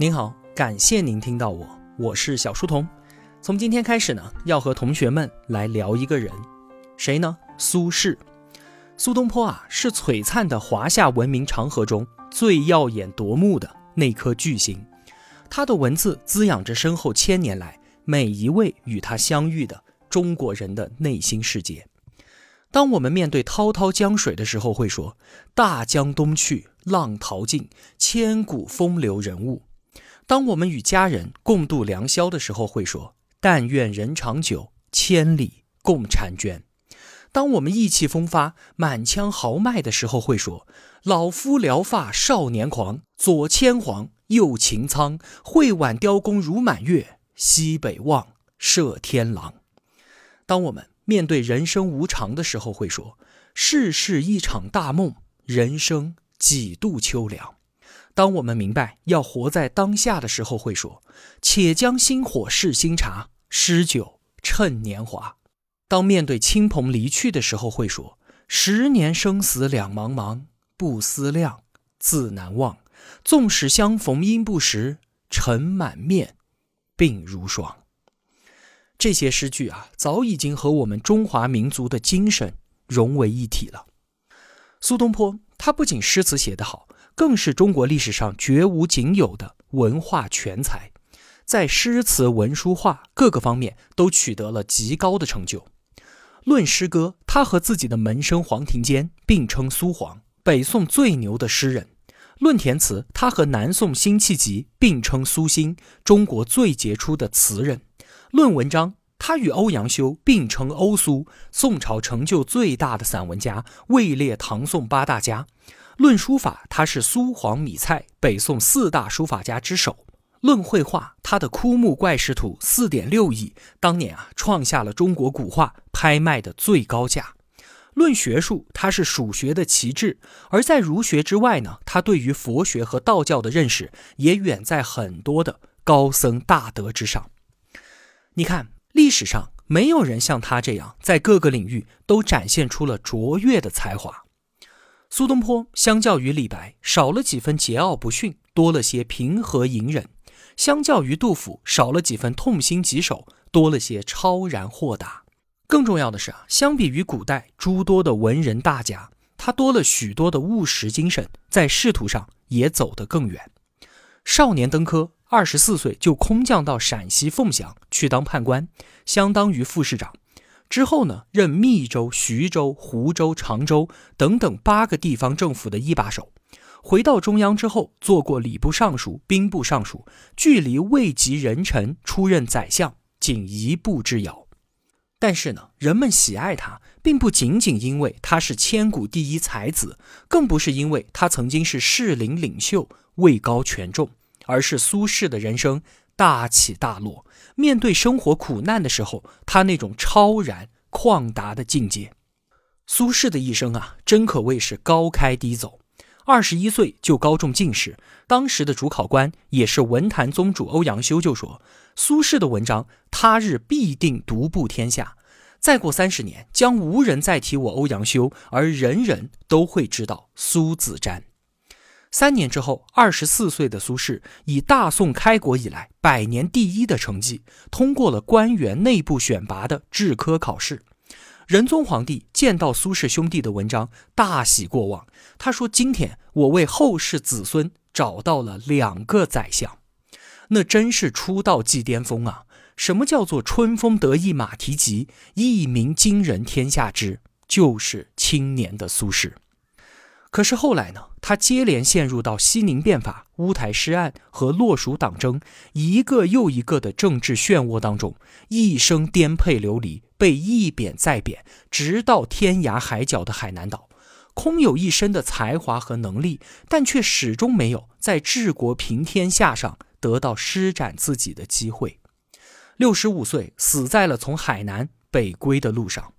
您好，感谢您听到我，我是小书童。从今天开始呢，要和同学们来聊一个人，谁呢？苏轼。苏东坡啊，是璀璨的华夏文明长河中最耀眼夺目的那颗巨星。他的文字滋养着身后千年来每一位与他相遇的中国人的内心世界。当我们面对滔滔江水的时候，会说“大江东去，浪淘尽，千古风流人物”。当我们与家人共度良宵的时候，会说“但愿人长久，千里共婵娟”；当我们意气风发、满腔豪迈的时候，会说“老夫聊发少年狂，左牵黄，右擎苍，会挽雕弓如满月，西北望，射天狼”。当我们面对人生无常的时候，会说“世事一场大梦，人生几度秋凉”。当我们明白要活在当下的时候，会说：“且将新火试新茶，诗酒趁年华。”当面对亲朋离去的时候，会说：“十年生死两茫茫，不思量，自难忘。纵使相逢应不识，尘满面，鬓如霜。”这些诗句啊，早已经和我们中华民族的精神融为一体了。苏东坡，他不仅诗词写得好。更是中国历史上绝无仅有的文化全才，在诗词文书画各个方面都取得了极高的成就。论诗歌，他和自己的门生黄庭坚并称苏黄，北宋最牛的诗人；论填词，他和南宋辛弃疾并称苏辛，中国最杰出的词人；论文章，他与欧阳修并称欧苏，宋朝成就最大的散文家，位列唐宋八大家。论书法，他是苏黄米蔡北宋四大书法家之首；论绘画，他的枯木怪石图四点六亿，当年啊创下了中国古画拍卖的最高价；论学术，他是蜀学的旗帜；而在儒学之外呢，他对于佛学和道教的认识也远在很多的高僧大德之上。你看，历史上没有人像他这样，在各个领域都展现出了卓越的才华。苏东坡相较于李白，少了几分桀骜不驯，多了些平和隐忍；相较于杜甫，少了几分痛心疾首，多了些超然豁达。更重要的是啊，相比于古代诸多的文人大家，他多了许多的务实精神，在仕途上也走得更远。少年登科，二十四岁就空降到陕西凤翔去当判官，相当于副市长。之后呢，任密州、徐州、湖州、常州等等八个地方政府的一把手。回到中央之后，做过礼部尚书、兵部尚书，距离位极人臣出任宰相仅一步之遥。但是呢，人们喜爱他，并不仅仅因为他是千古第一才子，更不是因为他曾经是士林领袖、位高权重，而是苏轼的人生。大起大落，面对生活苦难的时候，他那种超然旷达的境界。苏轼的一生啊，真可谓是高开低走。二十一岁就高中进士，当时的主考官也是文坛宗主欧阳修就说：“苏轼的文章，他日必定独步天下。再过三十年，将无人再提我欧阳修，而人人都会知道苏子瞻。”三年之后，二十四岁的苏轼以大宋开国以来百年第一的成绩，通过了官员内部选拔的制科考试。仁宗皇帝见到苏轼兄弟的文章，大喜过望。他说：“今天我为后世子孙找到了两个宰相，那真是出道即巅峰啊！什么叫做春风得意马蹄疾，一鸣惊人天下知？就是青年的苏轼。”可是后来呢？他接连陷入到西宁变法、乌台诗案和洛蜀党争一个又一个的政治漩涡当中，一生颠沛流离，被一贬再贬，直到天涯海角的海南岛，空有一身的才华和能力，但却始终没有在治国平天下上得到施展自己的机会。六十五岁，死在了从海南北归的路上。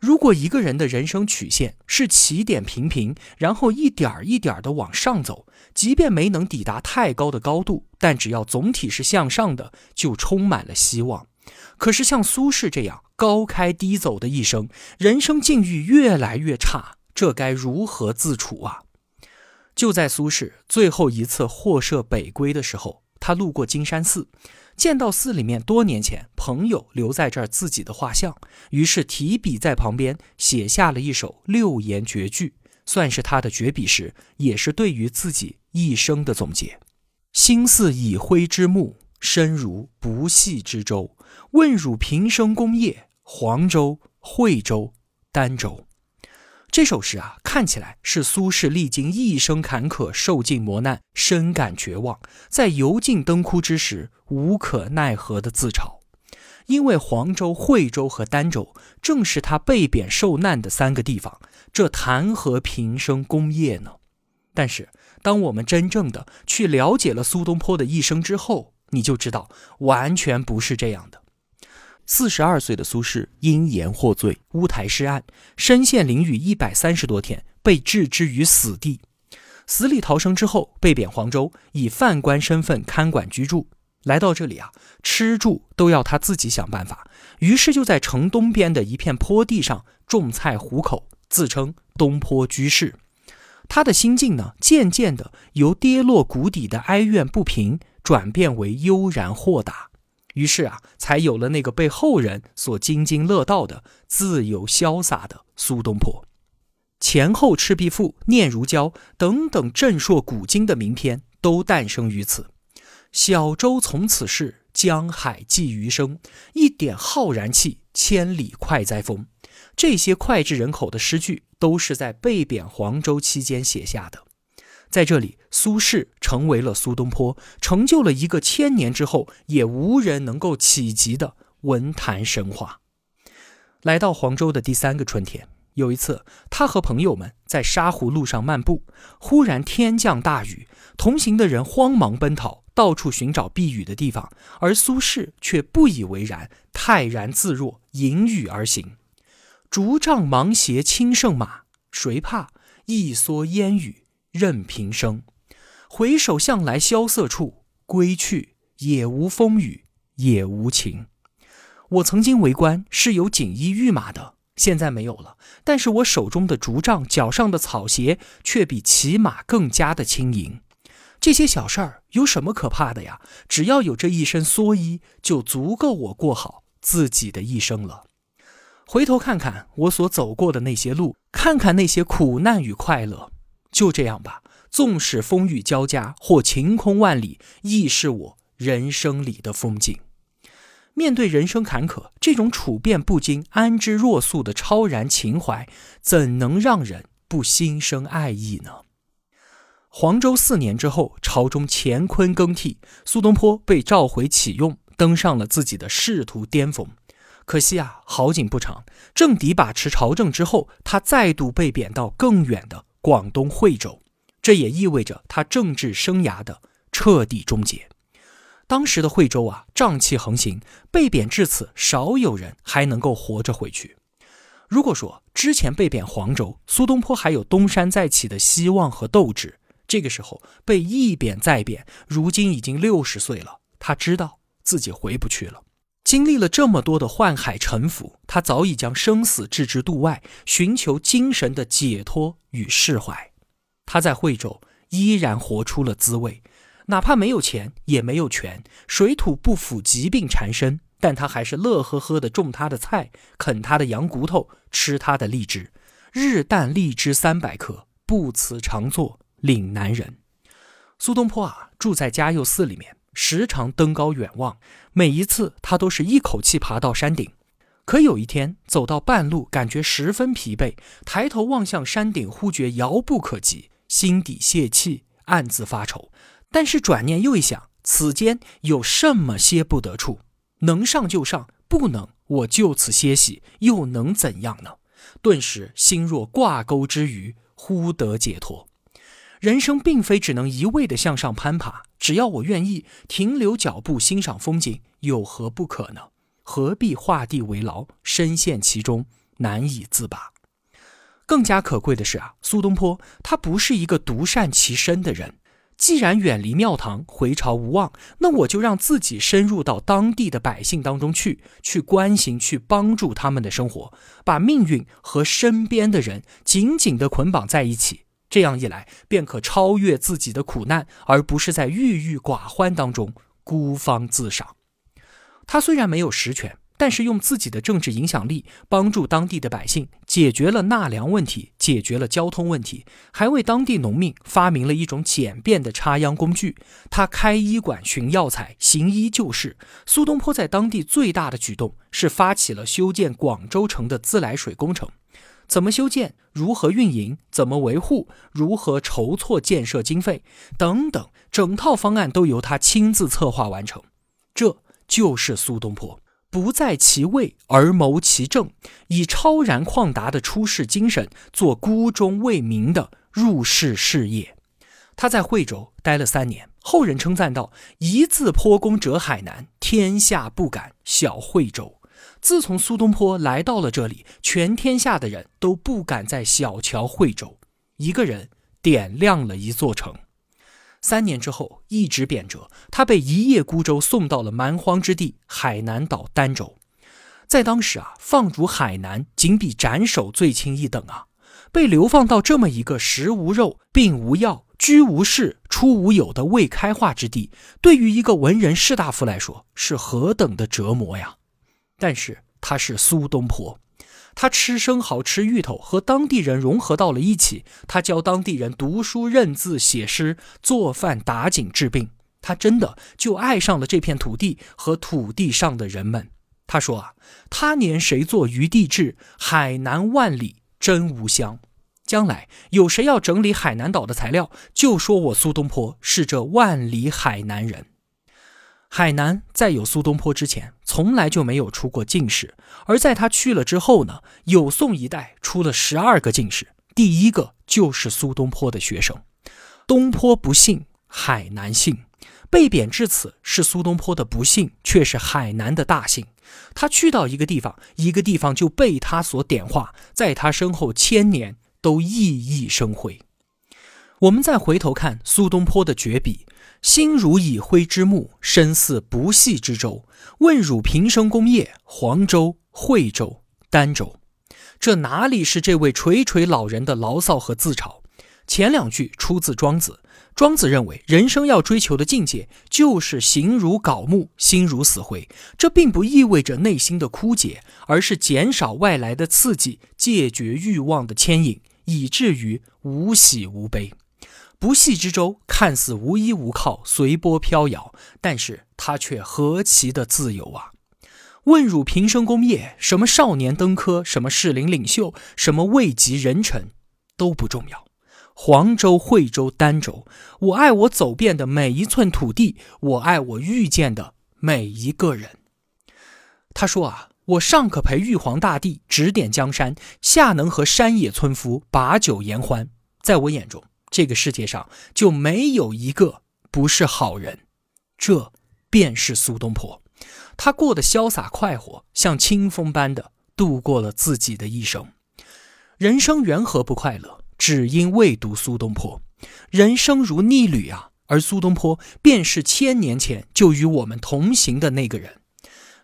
如果一个人的人生曲线是起点平平，然后一点儿一点儿的往上走，即便没能抵达太高的高度，但只要总体是向上的，就充满了希望。可是像苏轼这样高开低走的一生，人生境遇越来越差，这该如何自处啊？就在苏轼最后一次获赦北归的时候，他路过金山寺，见到寺里面多年前朋友留在这儿自己的画像，于是提笔在旁边写下了一首六言绝句，算是他的绝笔诗，也是对于自己一生的总结。心似已灰之木，身如不系之舟。问汝平生功业，黄州、惠州、儋州。这首诗啊，看起来是苏轼历经一生坎坷，受尽磨难，深感绝望，在油尽灯枯之时，无可奈何的自嘲。因为黄州、惠州和儋州正是他被贬受难的三个地方，这谈何平生功业呢？但是，当我们真正的去了解了苏东坡的一生之后，你就知道，完全不是这样的。四十二岁的苏轼因言获罪，乌台诗案，身陷囹圄一百三十多天，被置之于死地。死里逃生之后，被贬黄州，以犯官身份看管居住。来到这里啊，吃住都要他自己想办法。于是就在城东边的一片坡地上种菜糊口，自称东坡居士。他的心境呢，渐渐的由跌落谷底的哀怨不平，转变为悠然豁达。于是啊，才有了那个被后人所津津乐道的自由潇洒的苏东坡。前后《赤壁赋》《念如胶》等等震烁古今的名篇都诞生于此。小舟从此逝，江海寄余生。一点浩然气，千里快哉风。这些脍炙人口的诗句，都是在被贬黄州期间写下的。在这里，苏轼成为了苏东坡，成就了一个千年之后也无人能够企及的文坛神话。来到黄州的第三个春天，有一次，他和朋友们在沙湖路上漫步，忽然天降大雨，同行的人慌忙奔逃，到处寻找避雨的地方，而苏轼却不以为然，泰然自若，迎雨而行。竹杖芒鞋轻胜马，谁怕？一蓑烟雨。任平生，回首向来萧瑟处，归去，也无风雨也无晴。我曾经为官是有锦衣玉马的，现在没有了。但是我手中的竹杖，脚上的草鞋，却比骑马更加的轻盈。这些小事儿有什么可怕的呀？只要有这一身蓑衣，就足够我过好自己的一生了。回头看看我所走过的那些路，看看那些苦难与快乐。就这样吧，纵使风雨交加或晴空万里，亦是我人生里的风景。面对人生坎坷，这种处变不惊、安之若素的超然情怀，怎能让人不心生爱意呢？黄州四年之后，朝中乾坤更替，苏东坡被召回启用，登上了自己的仕途巅峰。可惜啊，好景不长，政敌把持朝政之后，他再度被贬到更远的。广东惠州，这也意味着他政治生涯的彻底终结。当时的惠州啊，瘴气横行，被贬至此，少有人还能够活着回去。如果说之前被贬黄州，苏东坡还有东山再起的希望和斗志，这个时候被一贬再贬，如今已经六十岁了，他知道自己回不去了。经历了这么多的宦海沉浮，他早已将生死置之度外，寻求精神的解脱与释怀。他在惠州依然活出了滋味，哪怕没有钱，也没有权，水土不服，疾病缠身，但他还是乐呵呵的种他的菜，啃他的羊骨头，吃他的荔枝，日啖荔枝三百颗，不辞常作岭南人。苏东坡啊，住在嘉佑寺里面。时常登高远望，每一次他都是一口气爬到山顶。可有一天走到半路，感觉十分疲惫，抬头望向山顶，忽觉遥不可及，心底泄气，暗自发愁。但是转念又一想，此间有什么歇不得处？能上就上，不能我就此歇息，又能怎样呢？顿时心若挂钩之鱼，忽得解脱。人生并非只能一味的向上攀爬，只要我愿意停留脚步欣赏风景，有何不可呢？何必画地为牢，深陷其中难以自拔？更加可贵的是啊，苏东坡他不是一个独善其身的人。既然远离庙堂，回朝无望，那我就让自己深入到当地的百姓当中去，去关心，去帮助他们的生活，把命运和身边的人紧紧地捆绑在一起。这样一来，便可超越自己的苦难，而不是在郁郁寡欢当中孤芳自赏。他虽然没有实权。但是用自己的政治影响力帮助当地的百姓解决了纳粮问题，解决了交通问题，还为当地农民发明了一种简便的插秧工具。他开医馆、寻药材、行医救世。苏东坡在当地最大的举动是发起了修建广州城的自来水工程。怎么修建？如何运营？怎么维护？如何筹措建设经费？等等，整套方案都由他亲自策划完成。这就是苏东坡。不在其位而谋其政，以超然旷达的出世精神做孤忠为民的入世事业。他在惠州待了三年，后人称赞道：“一字坡公者海南，天下不敢小惠州。”自从苏东坡来到了这里，全天下的人都不敢再小瞧惠州。一个人点亮了一座城。三年之后，一直贬谪，他被一叶孤舟送到了蛮荒之地海南岛儋州。在当时啊，放逐海南仅比斩首罪轻一等啊！被流放到这么一个食无肉、病无药、居无室、出无友的未开化之地，对于一个文人士大夫来说，是何等的折磨呀！但是他是苏东坡。他吃生蚝、吃芋头，和当地人融合到了一起。他教当地人读书、认字、写诗、做饭、打井、治病。他真的就爱上了这片土地和土地上的人们。他说啊：“他年谁作余地志？海南万里真无乡。将来有谁要整理海南岛的材料，就说我苏东坡是这万里海南人。”海南在有苏东坡之前，从来就没有出过进士；而在他去了之后呢，有宋一代出了十二个进士，第一个就是苏东坡的学生。东坡不幸，海南幸。被贬至此是苏东坡的不幸，却是海南的大幸。他去到一个地方，一个地方就被他所点化，在他身后千年都熠熠生辉。我们再回头看苏东坡的绝笔。心如已灰之木，身似不系之舟。问汝平生功业，黄州、惠州、儋州，这哪里是这位垂垂老人的牢骚和自嘲？前两句出自庄子。庄子认为，人生要追求的境界就是形如槁木，心如死灰。这并不意味着内心的枯竭，而是减少外来的刺激，戒绝欲望的牵引，以至于无喜无悲。不系之舟看似无依无靠，随波飘摇，但是他却何其的自由啊！问汝平生功业，什么少年登科，什么士林领袖，什么位极人臣，都不重要。黄州、惠州、儋州，我爱我走遍的每一寸土地，我爱我遇见的每一个人。他说啊，我上可陪玉皇大帝指点江山，下能和山野村夫把酒言欢。在我眼中。这个世界上就没有一个不是好人，这便是苏东坡。他过得潇洒快活，像清风般的度过了自己的一生。人生缘何不快乐？只因未读苏东坡。人生如逆旅啊，而苏东坡便是千年前就与我们同行的那个人。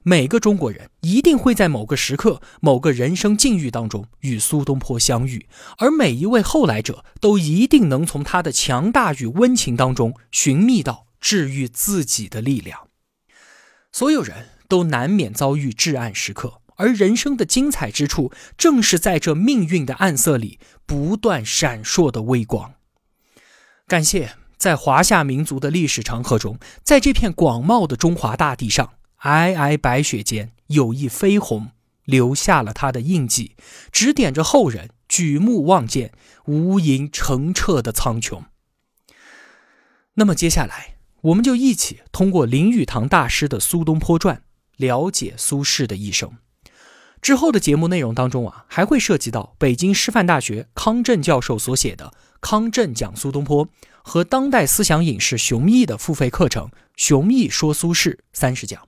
每个中国人一定会在某个时刻、某个人生境遇当中与苏东坡相遇，而每一位后来者都一定能从他的强大与温情当中寻觅到治愈自己的力量。所有人都难免遭遇至暗时刻，而人生的精彩之处，正是在这命运的暗色里不断闪烁的微光。感谢在华夏民族的历史长河中，在这片广袤的中华大地上。皑皑白雪间，有一飞鸿留下了他的印记，指点着后人举目望见无垠澄澈的苍穹。那么接下来，我们就一起通过林语堂大师的《苏东坡传》了解苏轼的一生。之后的节目内容当中啊，还会涉及到北京师范大学康震教授所写的《康震讲苏东坡》和当代思想影视熊毅的付费课程《熊毅说苏轼三十讲》。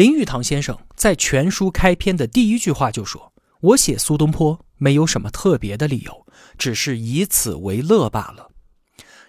林语堂先生在全书开篇的第一句话就说：“我写苏东坡没有什么特别的理由，只是以此为乐罢了。”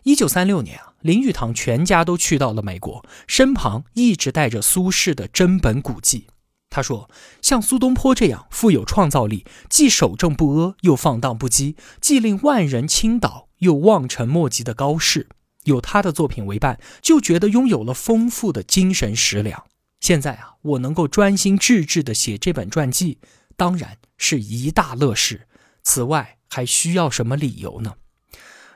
一九三六年啊，林语堂全家都去到了美国，身旁一直带着苏轼的真本古迹。他说：“像苏东坡这样富有创造力，既守正不阿，又放荡不羁，既令万人倾倒，又望尘莫及的高士，有他的作品为伴，就觉得拥有了丰富的精神食粮。现在啊，我能够专心致志地写这本传记，当然是一大乐事。此外，还需要什么理由呢？”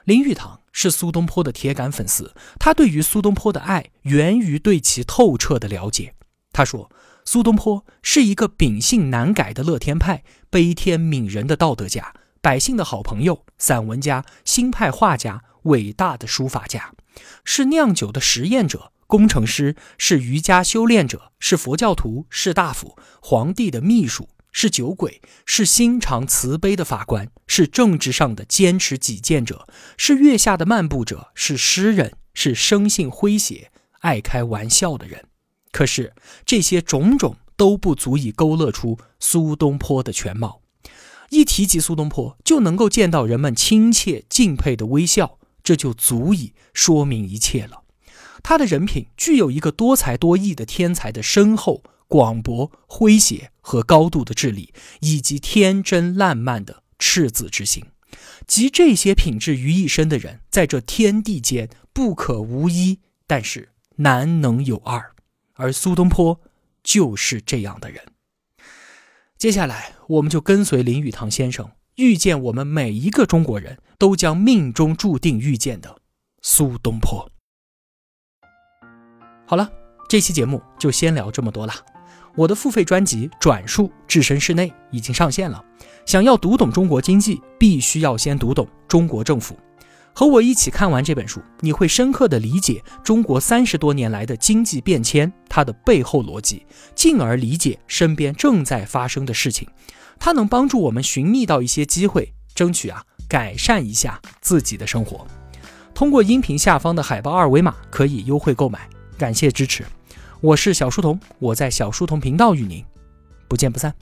林语堂是苏东坡的铁杆粉丝，他对于苏东坡的爱源于对其透彻的了解。他说。苏东坡是一个秉性难改的乐天派，悲天悯人的道德家，百姓的好朋友，散文家，新派画家，伟大的书法家，是酿酒的实验者，工程师，是瑜伽修炼者，是佛教徒，士大夫，皇帝的秘书，是酒鬼，是心肠慈悲的法官，是政治上的坚持己见者，是月下的漫步者，是诗人，是生性诙谐、爱开玩笑的人。可是这些种种都不足以勾勒出苏东坡的全貌。一提及苏东坡，就能够见到人们亲切敬佩的微笑，这就足以说明一切了。他的人品具有一个多才多艺的天才的深厚、广博、诙谐和高度的智力，以及天真烂漫的赤子之心。集这些品质于一身的人，在这天地间不可无一，但是难能有二。而苏东坡就是这样的人。接下来，我们就跟随林语堂先生，遇见我们每一个中国人都将命中注定遇见的苏东坡。好了，这期节目就先聊这么多了。我的付费专辑《转述置身事内》已经上线了。想要读懂中国经济，必须要先读懂中国政府。和我一起看完这本书，你会深刻地理解中国三十多年来的经济变迁，它的背后逻辑，进而理解身边正在发生的事情。它能帮助我们寻觅到一些机会，争取啊改善一下自己的生活。通过音频下方的海报二维码可以优惠购买，感谢支持。我是小书童，我在小书童频道与您不见不散。